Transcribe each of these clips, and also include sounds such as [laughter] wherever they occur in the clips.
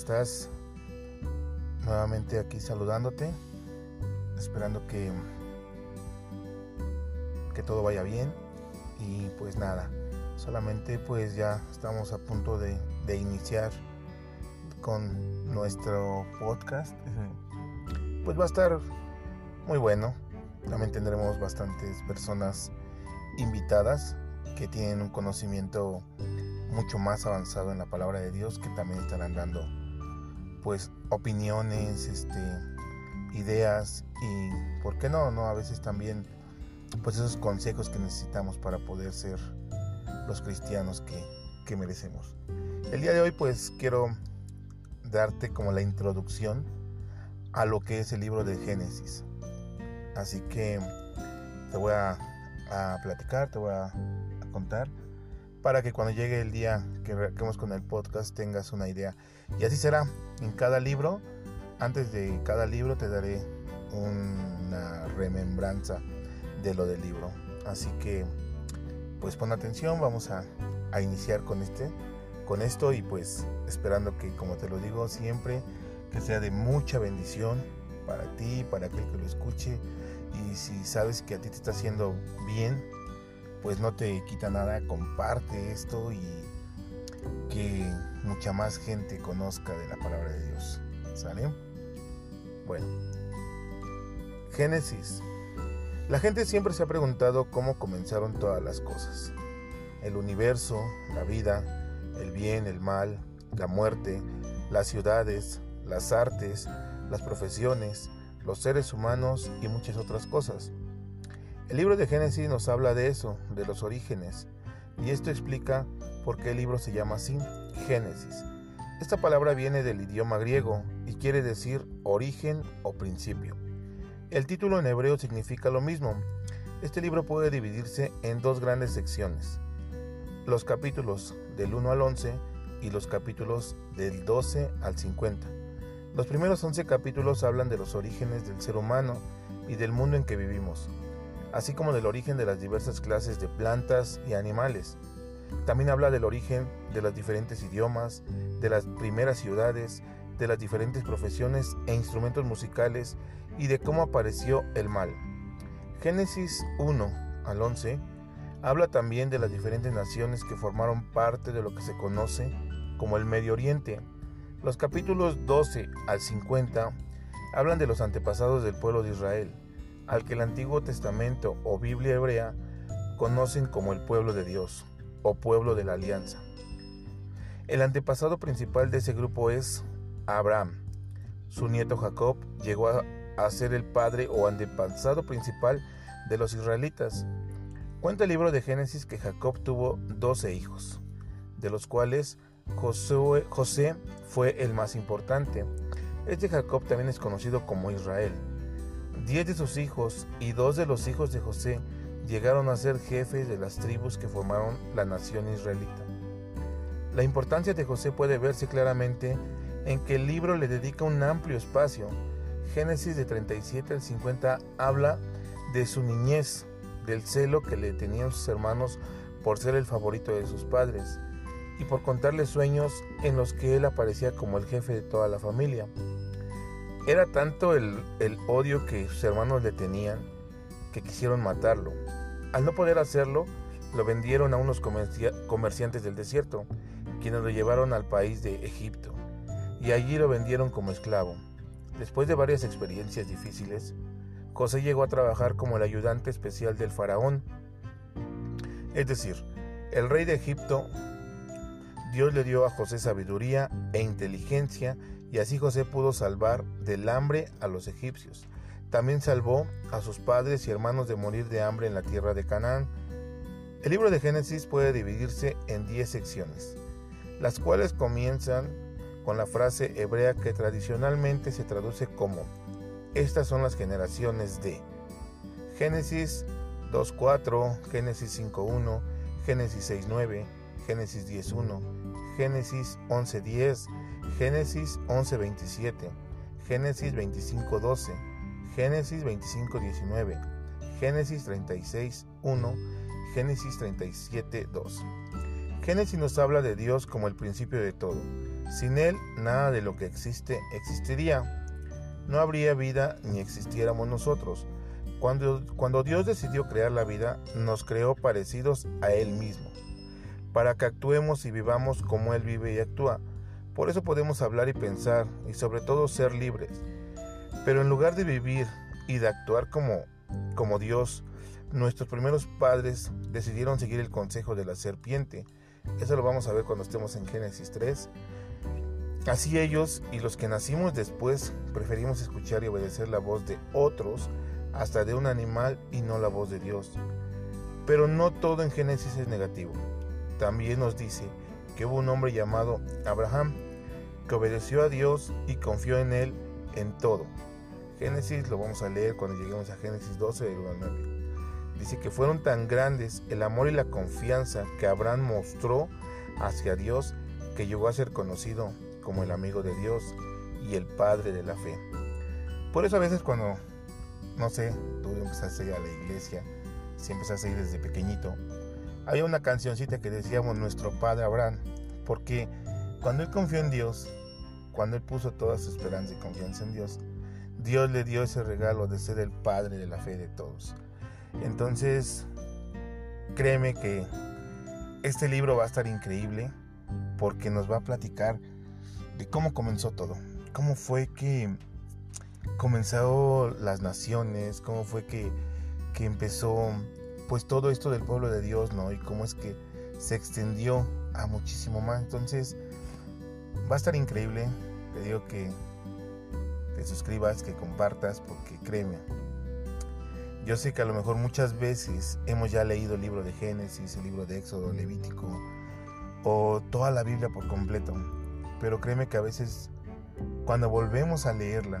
estás? Nuevamente aquí saludándote, esperando que, que todo vaya bien y pues nada, solamente pues ya estamos a punto de, de iniciar con nuestro podcast. Pues va a estar muy bueno, también tendremos bastantes personas invitadas que tienen un conocimiento mucho más avanzado en la palabra de Dios, que también estarán dando pues opiniones, este, ideas y por qué no, no a veces también pues esos consejos que necesitamos para poder ser los cristianos que, que merecemos. El día de hoy pues quiero darte como la introducción a lo que es el libro de Génesis. Así que te voy a, platicar, te voy a contar para que cuando llegue el día que arranquemos con el podcast tengas una idea. Y así será. En cada libro, antes de cada libro te daré una remembranza de lo del libro. Así que pues pon atención, vamos a, a iniciar con este con esto y pues esperando que como te lo digo siempre que sea de mucha bendición para ti, para aquel que lo escuche y si sabes que a ti te está haciendo bien pues no te quita nada, comparte esto y que mucha más gente conozca de la palabra de Dios. ¿Sale? Bueno. Génesis. La gente siempre se ha preguntado cómo comenzaron todas las cosas. El universo, la vida, el bien, el mal, la muerte, las ciudades, las artes, las profesiones, los seres humanos y muchas otras cosas. El libro de Génesis nos habla de eso, de los orígenes, y esto explica por qué el libro se llama así, Génesis. Esta palabra viene del idioma griego y quiere decir origen o principio. El título en hebreo significa lo mismo. Este libro puede dividirse en dos grandes secciones, los capítulos del 1 al 11 y los capítulos del 12 al 50. Los primeros 11 capítulos hablan de los orígenes del ser humano y del mundo en que vivimos así como del origen de las diversas clases de plantas y animales. También habla del origen de los diferentes idiomas, de las primeras ciudades, de las diferentes profesiones e instrumentos musicales y de cómo apareció el mal. Génesis 1 al 11 habla también de las diferentes naciones que formaron parte de lo que se conoce como el Medio Oriente. Los capítulos 12 al 50 hablan de los antepasados del pueblo de Israel al que el Antiguo Testamento o Biblia hebrea conocen como el pueblo de Dios o pueblo de la alianza. El antepasado principal de ese grupo es Abraham. Su nieto Jacob llegó a, ser el padre o antepasado principal de los israelitas. Cuenta el libro de Génesis que Jacob tuvo doce hijos, de los cuales José fue el más importante. Este Jacob también es conocido como Israel. Diez de sus hijos y dos de los hijos de José llegaron a ser jefes de las tribus que formaron la nación israelita. La importancia de José puede verse claramente en que el libro le dedica un amplio espacio. Génesis de 37 al 50 habla de su niñez, del celo que le tenían sus hermanos por ser el favorito de sus padres y por contarle sueños en los que él aparecía como el jefe de toda la familia. Era tanto el, odio que sus hermanos le tenían que quisieron matarlo. Al no poder hacerlo, lo vendieron a unos comerciantes del desierto, quienes lo llevaron al país de Egipto, y allí lo vendieron como esclavo. Después de varias experiencias difíciles, José llegó a trabajar como el ayudante especial del faraón. Es decir, el rey de Egipto, Dios le dio a José sabiduría e inteligencia y así José pudo salvar del hambre a los egipcios. También salvó a sus padres y hermanos de morir de hambre en la tierra de Canaán. El libro de Génesis puede dividirse en 10 secciones, las cuales comienzan con la frase hebrea que tradicionalmente se traduce como Estas son las generaciones de Génesis 2.4, Génesis 5.1, Génesis 6.9, Génesis 10.1, Génesis 11.10, Génesis 11:27, Génesis 25:12, Génesis 25:19, Génesis 36:1, Génesis 37:2. Génesis nos habla de Dios como el principio de todo. Sin Él, nada de lo que existe existiría. No habría vida ni existiéramos nosotros. Cuando, cuando Dios decidió crear la vida, nos creó parecidos a Él mismo, para que actuemos y vivamos como Él vive y actúa. Por eso podemos hablar y pensar, y sobre todo ser libres. Pero en lugar de vivir y de actuar como, como Dios, nuestros primeros padres decidieron seguir el consejo de la serpiente. Eso lo vamos a ver cuando estemos en Génesis 3. Así ellos y los que nacimos después preferimos escuchar y obedecer la voz de otros, hasta de un animal y no la voz de Dios. Pero no todo en Génesis es negativo. También nos dice que hubo un hombre llamado Abraham que obedeció a Dios y confió en él en todo. Génesis lo vamos a leer cuando lleguemos a Génesis 12 del 1 al 9. Dice que fueron tan grandes el amor y la confianza que Abraham mostró hacia Dios que llegó a ser conocido como el amigo de Dios y el padre de la fe. Por eso a veces cuando, no sé, tú empezaste a ir a la iglesia, si empezaste a ir desde pequeñito, había una cancioncita que decíamos nuestro padre Abraham, porque cuando él confió en Dios, cuando él puso toda su esperanza y confianza en Dios, Dios le dio ese regalo de ser el padre de la fe de todos. Entonces, créeme que este libro va a estar increíble porque nos va a platicar de cómo comenzó todo, cómo fue que comenzaron las naciones, cómo fue que, que empezó pues todo esto del pueblo de Dios, ¿no? Y cómo es que se extendió a muchísimo más. Entonces, va a estar increíble. Te digo que te suscribas, que compartas, porque créeme, yo sé que a lo mejor muchas veces hemos ya leído el libro de Génesis, el libro de Éxodo, Levítico o toda la Biblia por completo, pero créeme que a veces cuando volvemos a leerla,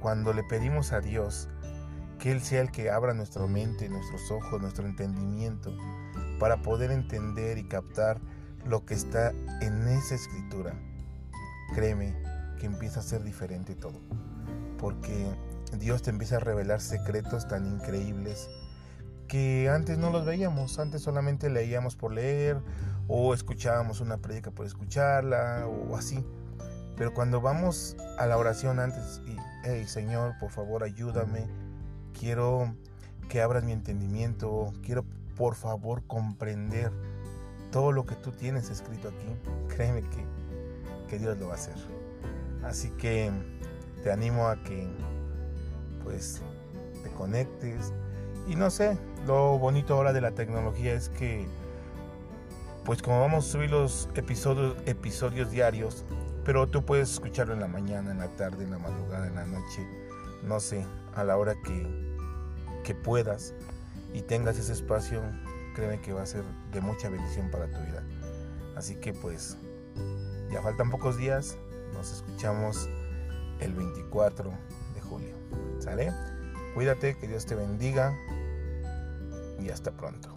cuando le pedimos a Dios que Él sea el que abra nuestra mente, nuestros ojos, nuestro entendimiento, para poder entender y captar lo que está en esa escritura, créeme que empieza a ser diferente todo, porque Dios te empieza a revelar secretos tan increíbles que antes no los veíamos, antes solamente leíamos por leer o escuchábamos una prédica por escucharla o así. Pero cuando vamos a la oración antes y, hey Señor, por favor ayúdame, quiero que abras mi entendimiento, quiero por favor comprender todo lo que tú tienes escrito aquí, [laughs] créeme que, que Dios lo va a hacer. Así que te animo a que pues te conectes. Y no sé, lo bonito ahora de la tecnología es que pues como vamos a subir los episodios, episodios diarios, pero tú puedes escucharlo en la mañana, en la tarde, en la madrugada, en la noche, no sé, a la hora que, que puedas y tengas ese espacio, créeme que va a ser de mucha bendición para tu vida. Así que pues ya faltan pocos días, nos escuchamos el 24 de julio. ¿Sale? Cuídate, que Dios te bendiga y hasta pronto.